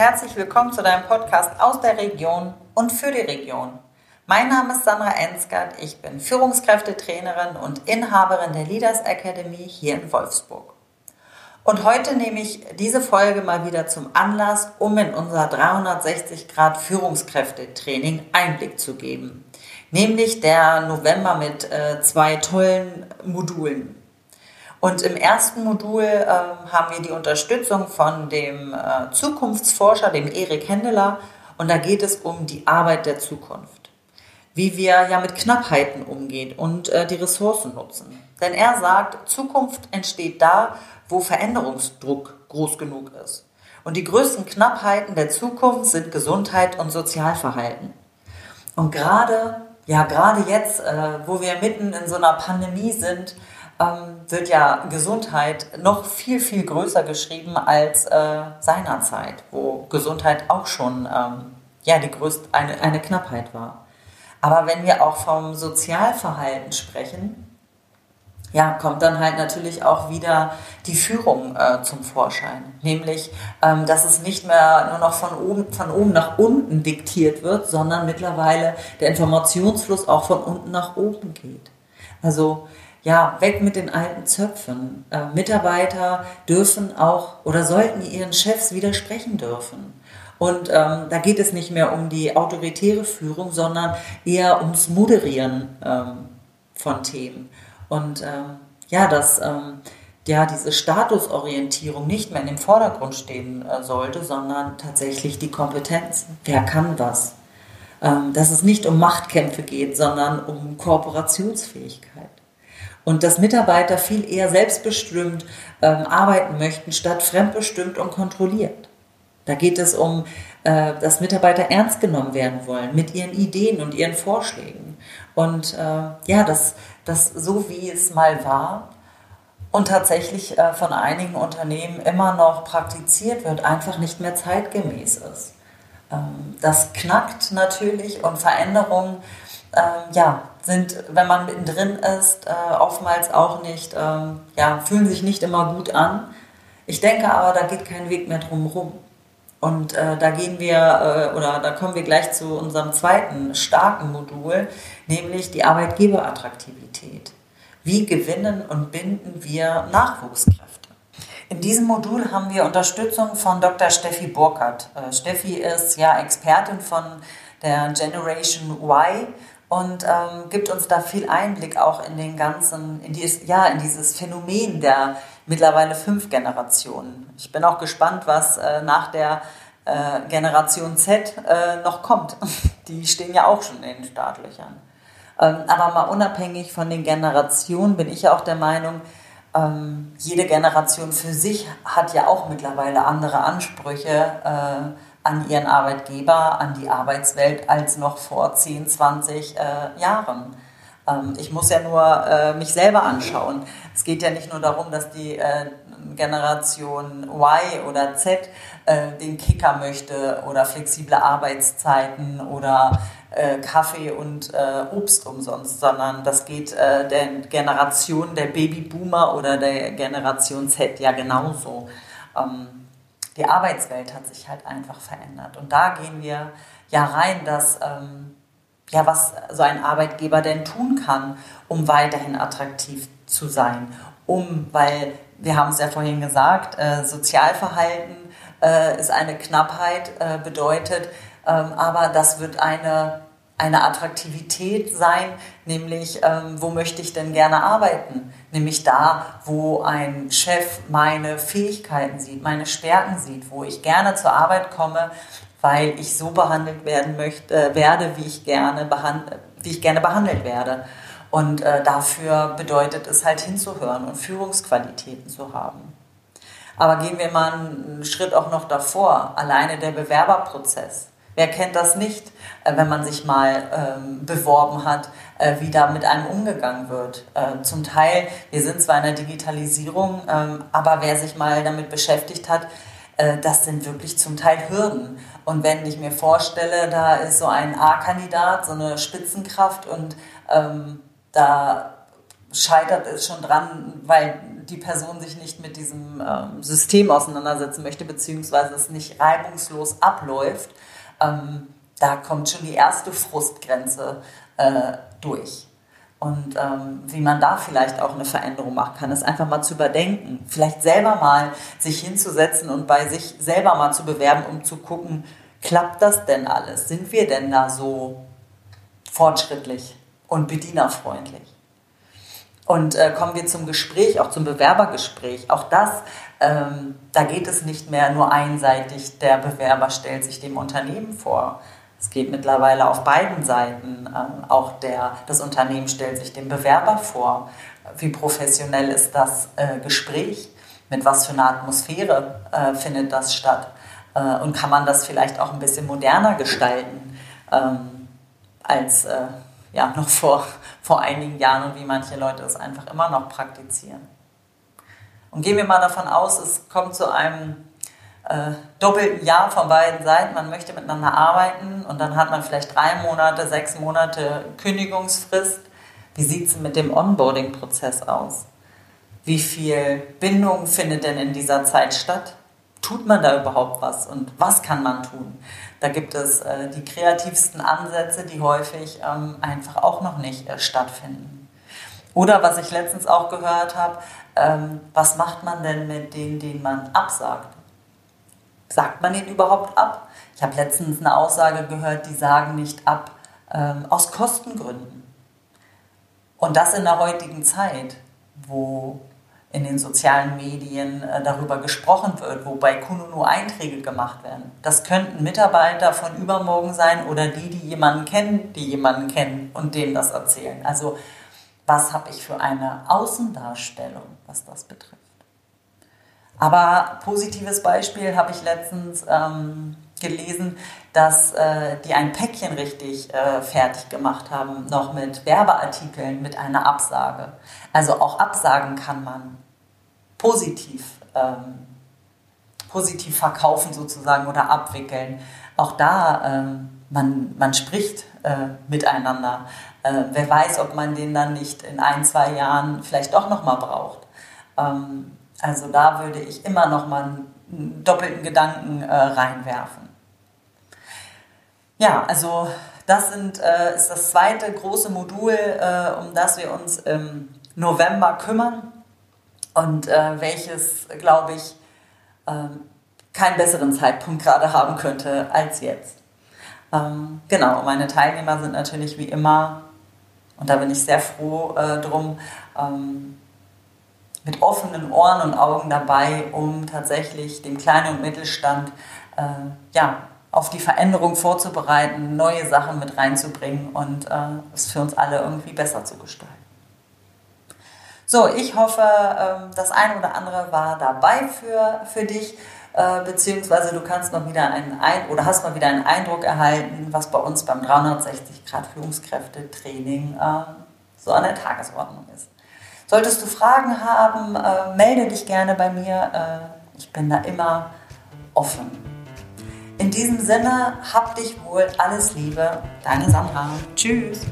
herzlich willkommen zu deinem Podcast aus der Region und für die Region. Mein Name ist Sandra Ensgard, ich bin Führungskräftetrainerin und Inhaberin der Leaders Academy hier in Wolfsburg. Und heute nehme ich diese Folge mal wieder zum Anlass, um in unser 360 Grad Führungskräftetraining Einblick zu geben. Nämlich der November mit äh, zwei tollen Modulen. Und im ersten Modul äh, haben wir die Unterstützung von dem äh, Zukunftsforscher, dem Erik Hendeler. Und da geht es um die Arbeit der Zukunft. Wie wir ja mit Knappheiten umgehen und äh, die Ressourcen nutzen. Denn er sagt, Zukunft entsteht da, wo Veränderungsdruck groß genug ist. Und die größten Knappheiten der Zukunft sind Gesundheit und Sozialverhalten. Und gerade, ja, gerade jetzt, äh, wo wir mitten in so einer Pandemie sind, ähm, wird ja Gesundheit noch viel, viel größer geschrieben als äh, seinerzeit, wo Gesundheit auch schon ähm, ja, die größte, eine, eine Knappheit war. Aber wenn wir auch vom Sozialverhalten sprechen, ja, kommt dann halt natürlich auch wieder die Führung äh, zum Vorschein. Nämlich, ähm, dass es nicht mehr nur noch von oben, von oben nach unten diktiert wird, sondern mittlerweile der Informationsfluss auch von unten nach oben geht. Also ja, weg mit den alten Zöpfen. Äh, Mitarbeiter dürfen auch oder sollten ihren Chefs widersprechen dürfen. Und ähm, da geht es nicht mehr um die autoritäre Führung, sondern eher ums Moderieren ähm, von Themen. Und ähm, ja, dass ähm, ja, diese Statusorientierung nicht mehr in dem Vordergrund stehen äh, sollte, sondern tatsächlich die Kompetenzen. Wer kann was? Ähm, dass es nicht um Machtkämpfe geht, sondern um Kooperationsfähigkeit und dass Mitarbeiter viel eher selbstbestimmt ähm, arbeiten möchten, statt fremdbestimmt und kontrolliert. Da geht es um, äh, dass Mitarbeiter ernst genommen werden wollen mit ihren Ideen und ihren Vorschlägen. Und äh, ja, dass das so wie es mal war und tatsächlich äh, von einigen Unternehmen immer noch praktiziert wird, einfach nicht mehr zeitgemäß ist. Ähm, das knackt natürlich und Veränderungen ähm, ja, sind, wenn man mittendrin ist, äh, oftmals auch nicht, ähm, ja, fühlen sich nicht immer gut an. Ich denke aber, da geht kein Weg mehr drum rum. Und äh, da gehen wir, äh, oder da kommen wir gleich zu unserem zweiten starken Modul, nämlich die Arbeitgeberattraktivität. Wie gewinnen und binden wir Nachwuchskräfte? In diesem Modul haben wir Unterstützung von Dr. Steffi Burkhardt. Äh, Steffi ist ja Expertin von der Generation Y und ähm, gibt uns da viel Einblick auch in den ganzen, in dieses, ja, in dieses Phänomen der mittlerweile fünf Generationen. Ich bin auch gespannt, was äh, nach der äh, Generation Z äh, noch kommt. Die stehen ja auch schon in den Startlöchern. Ähm, aber mal unabhängig von den Generationen bin ich ja auch der Meinung, ähm, jede Generation für sich hat ja auch mittlerweile andere Ansprüche äh, an ihren Arbeitgeber, an die Arbeitswelt als noch vor 10, 20 äh, Jahren. Ähm, ich muss ja nur äh, mich selber anschauen. Es geht ja nicht nur darum, dass die äh, Generation Y oder Z äh, den Kicker möchte oder flexible Arbeitszeiten oder äh, Kaffee und äh, Obst umsonst, sondern das geht der Generation der Babyboomer oder der Generation Z ja genauso. Ähm, die Arbeitswelt hat sich halt einfach verändert. Und da gehen wir ja rein, dass ähm, ja, was so ein Arbeitgeber denn tun kann, um weiterhin attraktiv zu sein. Um, weil wir haben es ja vorhin gesagt, äh, Sozialverhalten äh, ist eine Knappheit, äh, bedeutet, ähm, aber das wird eine eine Attraktivität sein, nämlich ähm, wo möchte ich denn gerne arbeiten? Nämlich da, wo ein Chef meine Fähigkeiten sieht, meine Stärken sieht, wo ich gerne zur Arbeit komme, weil ich so behandelt werden möchte, äh, werde, wie ich gerne wie ich gerne behandelt werde. Und äh, dafür bedeutet es halt hinzuhören und Führungsqualitäten zu haben. Aber gehen wir mal einen Schritt auch noch davor, alleine der Bewerberprozess. Wer kennt das nicht, äh, wenn man sich mal ähm, beworben hat, äh, wie da mit einem umgegangen wird? Äh, zum Teil, wir sind zwar in der Digitalisierung, ähm, aber wer sich mal damit beschäftigt hat, äh, das sind wirklich zum Teil Hürden. Und wenn ich mir vorstelle, da ist so ein A-Kandidat, so eine Spitzenkraft und ähm, da scheitert es schon dran, weil die Person sich nicht mit diesem ähm, System auseinandersetzen möchte, beziehungsweise es nicht reibungslos abläuft, ähm, da kommt schon die erste Frustgrenze äh, durch. Und ähm, wie man da vielleicht auch eine Veränderung machen kann, ist einfach mal zu überdenken. Vielleicht selber mal sich hinzusetzen und bei sich selber mal zu bewerben, um zu gucken, klappt das denn alles? Sind wir denn da so fortschrittlich und bedienerfreundlich? Und äh, kommen wir zum Gespräch, auch zum Bewerbergespräch. Auch das, ähm, da geht es nicht mehr nur einseitig, der Bewerber stellt sich dem Unternehmen vor. Es geht mittlerweile auf beiden Seiten. Ähm, auch der, das Unternehmen stellt sich dem Bewerber vor. Wie professionell ist das äh, Gespräch? Mit was für einer Atmosphäre äh, findet das statt? Äh, und kann man das vielleicht auch ein bisschen moderner gestalten ähm, als äh, ja, noch vor, vor einigen Jahren und wie manche Leute es einfach immer noch praktizieren. Und gehen wir mal davon aus, es kommt zu einem äh, doppelten Jahr von beiden Seiten, man möchte miteinander arbeiten und dann hat man vielleicht drei Monate, sechs Monate Kündigungsfrist. Wie sieht es mit dem Onboarding-Prozess aus? Wie viel Bindung findet denn in dieser Zeit statt? Tut man da überhaupt was und was kann man tun? Da gibt es äh, die kreativsten Ansätze, die häufig ähm, einfach auch noch nicht äh, stattfinden. Oder was ich letztens auch gehört habe, ähm, was macht man denn mit denen, denen man absagt? Sagt man ihnen überhaupt ab? Ich habe letztens eine Aussage gehört, die sagen nicht ab ähm, aus Kostengründen. Und das in der heutigen Zeit, wo in den sozialen Medien äh, darüber gesprochen wird, wo bei Kununu Einträge gemacht werden. Das könnten Mitarbeiter von übermorgen sein oder die, die jemanden kennen, die jemanden kennen und denen das erzählen. Also was habe ich für eine Außendarstellung, was das betrifft. Aber positives Beispiel habe ich letztens ähm, gelesen, dass äh, die ein Päckchen richtig äh, fertig gemacht haben, noch mit Werbeartikeln, mit einer Absage. Also auch Absagen kann man positiv, ähm, positiv verkaufen sozusagen oder abwickeln. Auch da, ähm, man, man spricht äh, miteinander. Äh, wer weiß, ob man den dann nicht in ein, zwei Jahren vielleicht doch nochmal braucht. Ähm, also da würde ich immer nochmal einen doppelten Gedanken äh, reinwerfen. Ja, also das sind, äh, ist das zweite große Modul, äh, um das wir uns im November kümmern und äh, welches, glaube ich, ähm, keinen besseren Zeitpunkt gerade haben könnte als jetzt. Ähm, genau, meine Teilnehmer sind natürlich wie immer, und da bin ich sehr froh äh, drum, ähm, mit offenen Ohren und Augen dabei, um tatsächlich den kleinen und Mittelstand äh, ja, auf die Veränderung vorzubereiten, neue Sachen mit reinzubringen und äh, es für uns alle irgendwie besser zu gestalten. So, ich hoffe, ähm, das eine oder andere war dabei für, für dich, äh, beziehungsweise du kannst mal wieder einen ein oder hast mal wieder einen Eindruck erhalten, was bei uns beim 360 Grad Führungskräftetraining äh, so an der Tagesordnung ist. Solltest du Fragen haben, äh, melde dich gerne bei mir. Äh, ich bin da immer offen. In diesem Sinne, hab dich wohl, alles Liebe, deine Sandra. Tschüss.